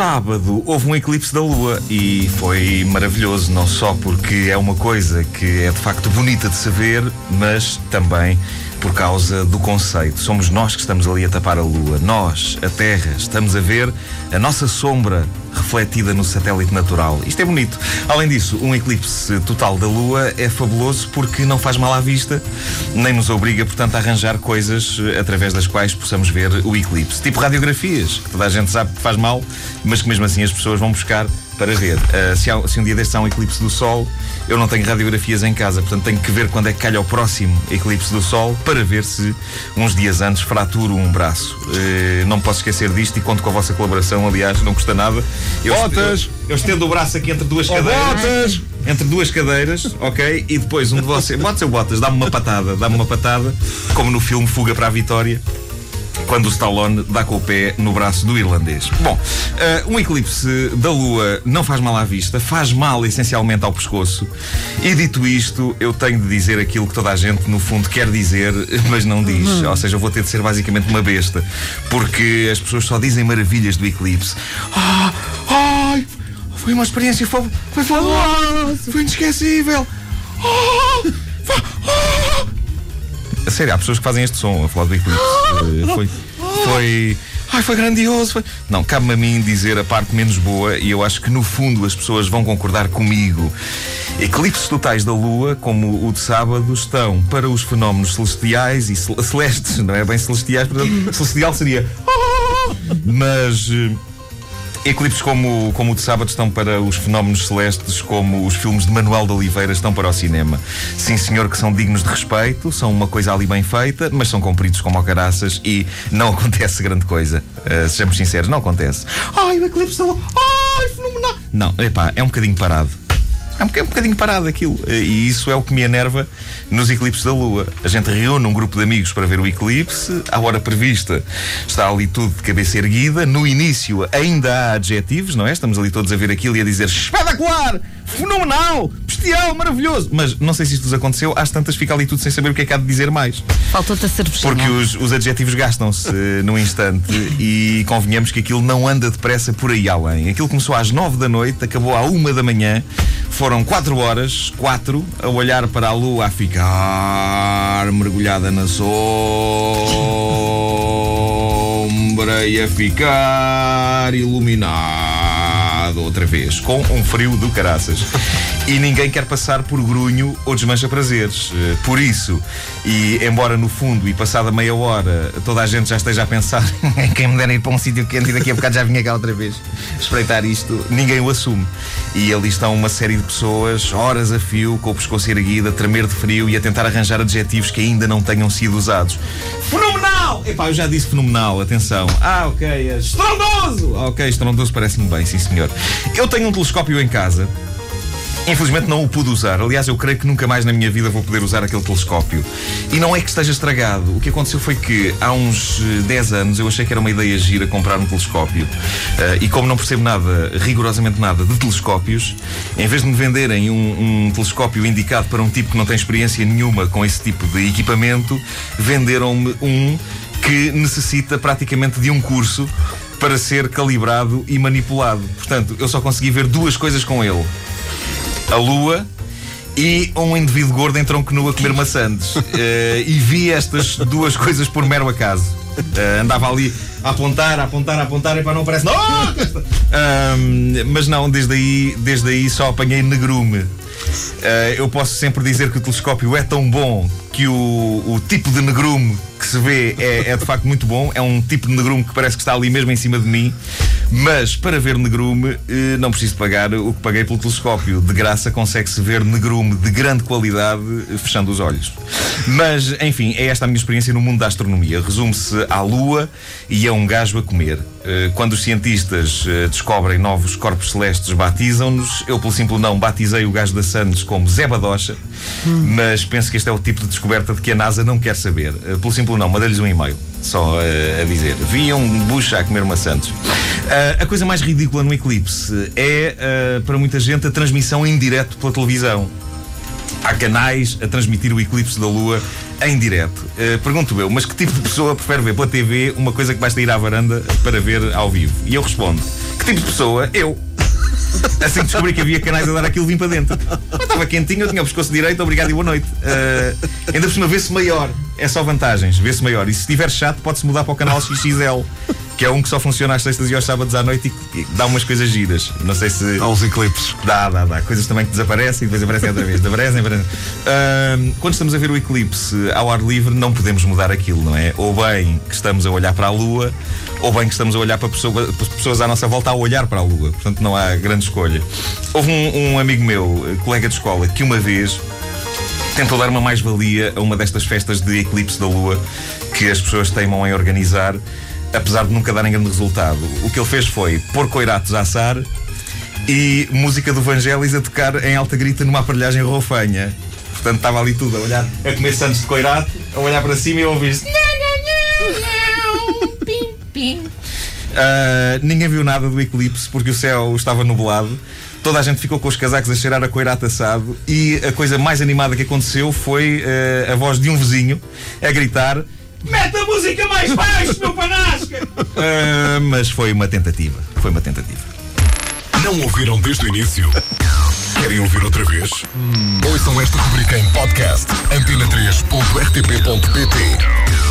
sábado houve um eclipse da Lua e foi maravilhoso, não só porque é uma coisa que é de facto bonita de se ver, mas também por causa do conceito. Somos nós que estamos ali a tapar a Lua. Nós, a Terra, estamos a ver a nossa sombra refletida no satélite natural. Isto é bonito. Além disso, um eclipse total da Lua é fabuloso porque não faz mal à vista, nem nos obriga, portanto, a arranjar coisas através das quais possamos ver o eclipse. Tipo radiografias, que toda a gente sabe que faz mal, mas que mesmo assim as pessoas vão buscar para ver. Uh, se, há, se, um dia destes há um eclipse do Sol, eu não tenho radiografias em casa, portanto tenho que ver quando é que calha o próximo eclipse do Sol para ver se uns dias antes fraturo um braço. Uh, não posso esquecer disto e conto com a vossa colaboração, aliás, não custa nada. Eu, botas! Eu, eu estendo o braço aqui entre duas oh, cadeiras. Botas! Entre duas cadeiras, ok? E depois um de vocês. Botas ou botas? Dá-me uma patada, dá-me uma patada, como no filme Fuga para a Vitória quando o Stallone dá com o pé no braço do irlandês. Bom, uh, um eclipse da Lua não faz mal à vista, faz mal essencialmente ao pescoço. E dito isto, eu tenho de dizer aquilo que toda a gente, no fundo, quer dizer, mas não diz. Uhum. Ou seja, eu vou ter de ser basicamente uma besta, porque as pessoas só dizem maravilhas do eclipse. Ah, ai, foi uma experiência, fabulosa, foi inesquecível. Ah, sério, há pessoas que fazem este som a falar do eclipse. Uh, foi. Foi. Ai, foi grandioso. Foi... Não, cabe-me a mim dizer a parte menos boa, e eu acho que no fundo as pessoas vão concordar comigo. Eclipses totais da Lua, como o de sábado, estão para os fenómenos celestiais e celestes, não é bem celestiais, portanto, celestial seria. Mas eh, Eclipses como, como o de sábado estão para os fenómenos celestes, como os filmes de Manuel de Oliveira estão para o cinema. Sim, senhor, que são dignos de respeito, são uma coisa ali bem feita, mas são compridos como caraças e não acontece grande coisa. Uh, sejamos sinceros, não acontece. Ai, o eclipse da Ai, fenomenal! Não, epá, é um bocadinho parado. É um, é um bocadinho parado aquilo. E isso é o que me enerva nos eclipses da Lua. A gente reúne um grupo de amigos para ver o eclipse, à hora prevista está ali tudo de cabeça erguida. No início ainda há adjetivos, não é? Estamos ali todos a ver aquilo e a dizer espetacular, fenomenal, bestial, maravilhoso. Mas não sei se isto vos aconteceu, às tantas fica ali tudo sem saber o que é que há de dizer mais. Faltou-te a cervejinha. Porque os, os adjetivos gastam-se uh, num instante e convenhamos que aquilo não anda depressa por aí além. Aquilo começou às nove da noite, acabou à uma da manhã. Foram quatro horas, quatro, a olhar para a lua, a ficar mergulhada na sombra e a ficar iluminado outra vez, com um frio do caraças e ninguém quer passar por grunho ou desmancha prazeres. Eh, por isso, e embora no fundo e passada meia hora toda a gente já esteja a pensar quem me dera ir para um sítio quente e daqui a bocado já vinha cá outra vez espreitar isto, ninguém o assume. E ali estão uma série de pessoas, horas a fio, com o pescoço erguido, a tremer de frio e a tentar arranjar adjetivos que ainda não tenham sido usados. Fenomenal! Epá, eu já disse fenomenal, atenção. Ah, ok. É estrondoso! Ok, estrondoso parece-me bem, sim senhor. Eu tenho um telescópio em casa Infelizmente não o pude usar. Aliás, eu creio que nunca mais na minha vida vou poder usar aquele telescópio. E não é que esteja estragado. O que aconteceu foi que há uns 10 eh, anos eu achei que era uma ideia gira comprar um telescópio. Uh, e como não percebo nada, rigorosamente nada, de telescópios, em vez de me venderem um, um telescópio indicado para um tipo que não tem experiência nenhuma com esse tipo de equipamento, venderam-me um que necessita praticamente de um curso para ser calibrado e manipulado. Portanto, eu só consegui ver duas coisas com ele a lua e um indivíduo gordo em tronco nu a comer maçãs. Uh, e vi estas duas coisas por mero acaso. Uh, andava ali a apontar, a apontar, a apontar e para não aparece. Não! Uh, mas não, desde aí, desde aí só apanhei negrume. Uh, eu posso sempre dizer que o telescópio é tão bom que o, o tipo de negrume que se vê é, é, de facto muito bom. É um tipo de negrume que parece que está ali mesmo em cima de mim. Mas para ver negrume, eh, não preciso pagar o que paguei pelo telescópio. De graça consegue-se ver negrume de grande qualidade eh, fechando os olhos. Mas, enfim, é esta a minha experiência no mundo da astronomia. Resume-se à Lua e a um gajo a comer. Eh, quando os cientistas descobrem novos corpos celestes, batizam-nos. Eu, pelo simples não, batizei o gajo da Santos como Zé Badocha, hum. mas penso que este é o tipo de descoberta de que a NASA não quer saber. Pelo simples não, mandei-lhes um e-mail só a dizer. Vi um bucha a comer maçãs. Uh, a coisa mais ridícula no eclipse é, uh, para muita gente, a transmissão em direto pela televisão. Há canais a transmitir o eclipse da Lua em direto. Uh, pergunto eu, mas que tipo de pessoa prefere ver pela TV uma coisa que basta ir à varanda para ver ao vivo? E eu respondo: que tipo de pessoa? Eu. Assim que descobri que havia canais a dar aquilo, vim para dentro. Mas estava quentinho, eu tinha o pescoço direito, obrigado e boa noite. Uh, ainda por cima, vê-se maior. É só vantagens, vê-se maior. E se estiver chato, pode-se mudar para o canal XXL que é um que só funciona às sextas e aos sábados à noite e, dá umas coisas giras. Não sei se. Há uns eclipses. Dá, dá, dá. Coisas também que desaparecem e depois aparecem outra vez. Desaparecem, aparecem. Uh, quando estamos a ver o eclipse ao ar livre, não podemos mudar aquilo, não é? Ou bem que estamos a olhar para a Lua, ou bem que estamos a olhar para pessoas, pessoas à nossa volta a olhar para a Lua. Portanto, não há grande escolha. Houve um, um amigo meu, colega de escola, que uma vez tentou dar uma mais-valia a uma destas festas de eclipse da Lua que as pessoas teimam em organizar apesar de nunca darem grande resultado. O que ele fez foi pôr coiratos a assar e música do Vangelis a tocar em alta grita numa aparelhagem rofanha. Portanto, estava ali tudo a olhar, a comer santos de coirato, a olhar para cima e a ouvir Uh, ninguém viu nada do eclipse porque o céu estava nublado. Toda a gente ficou com os casacos a cheirar a coirato assado e a coisa mais animada que aconteceu foi uh, a voz de um vizinho a gritar Mete a música mais baixo, meu panasca! Uh, mas foi uma tentativa. Foi uma tentativa. Não ouviram desde o início? Querem ouvir outra vez? Hum. Ouçam esta rubrica em podcast antena3.rtp.pt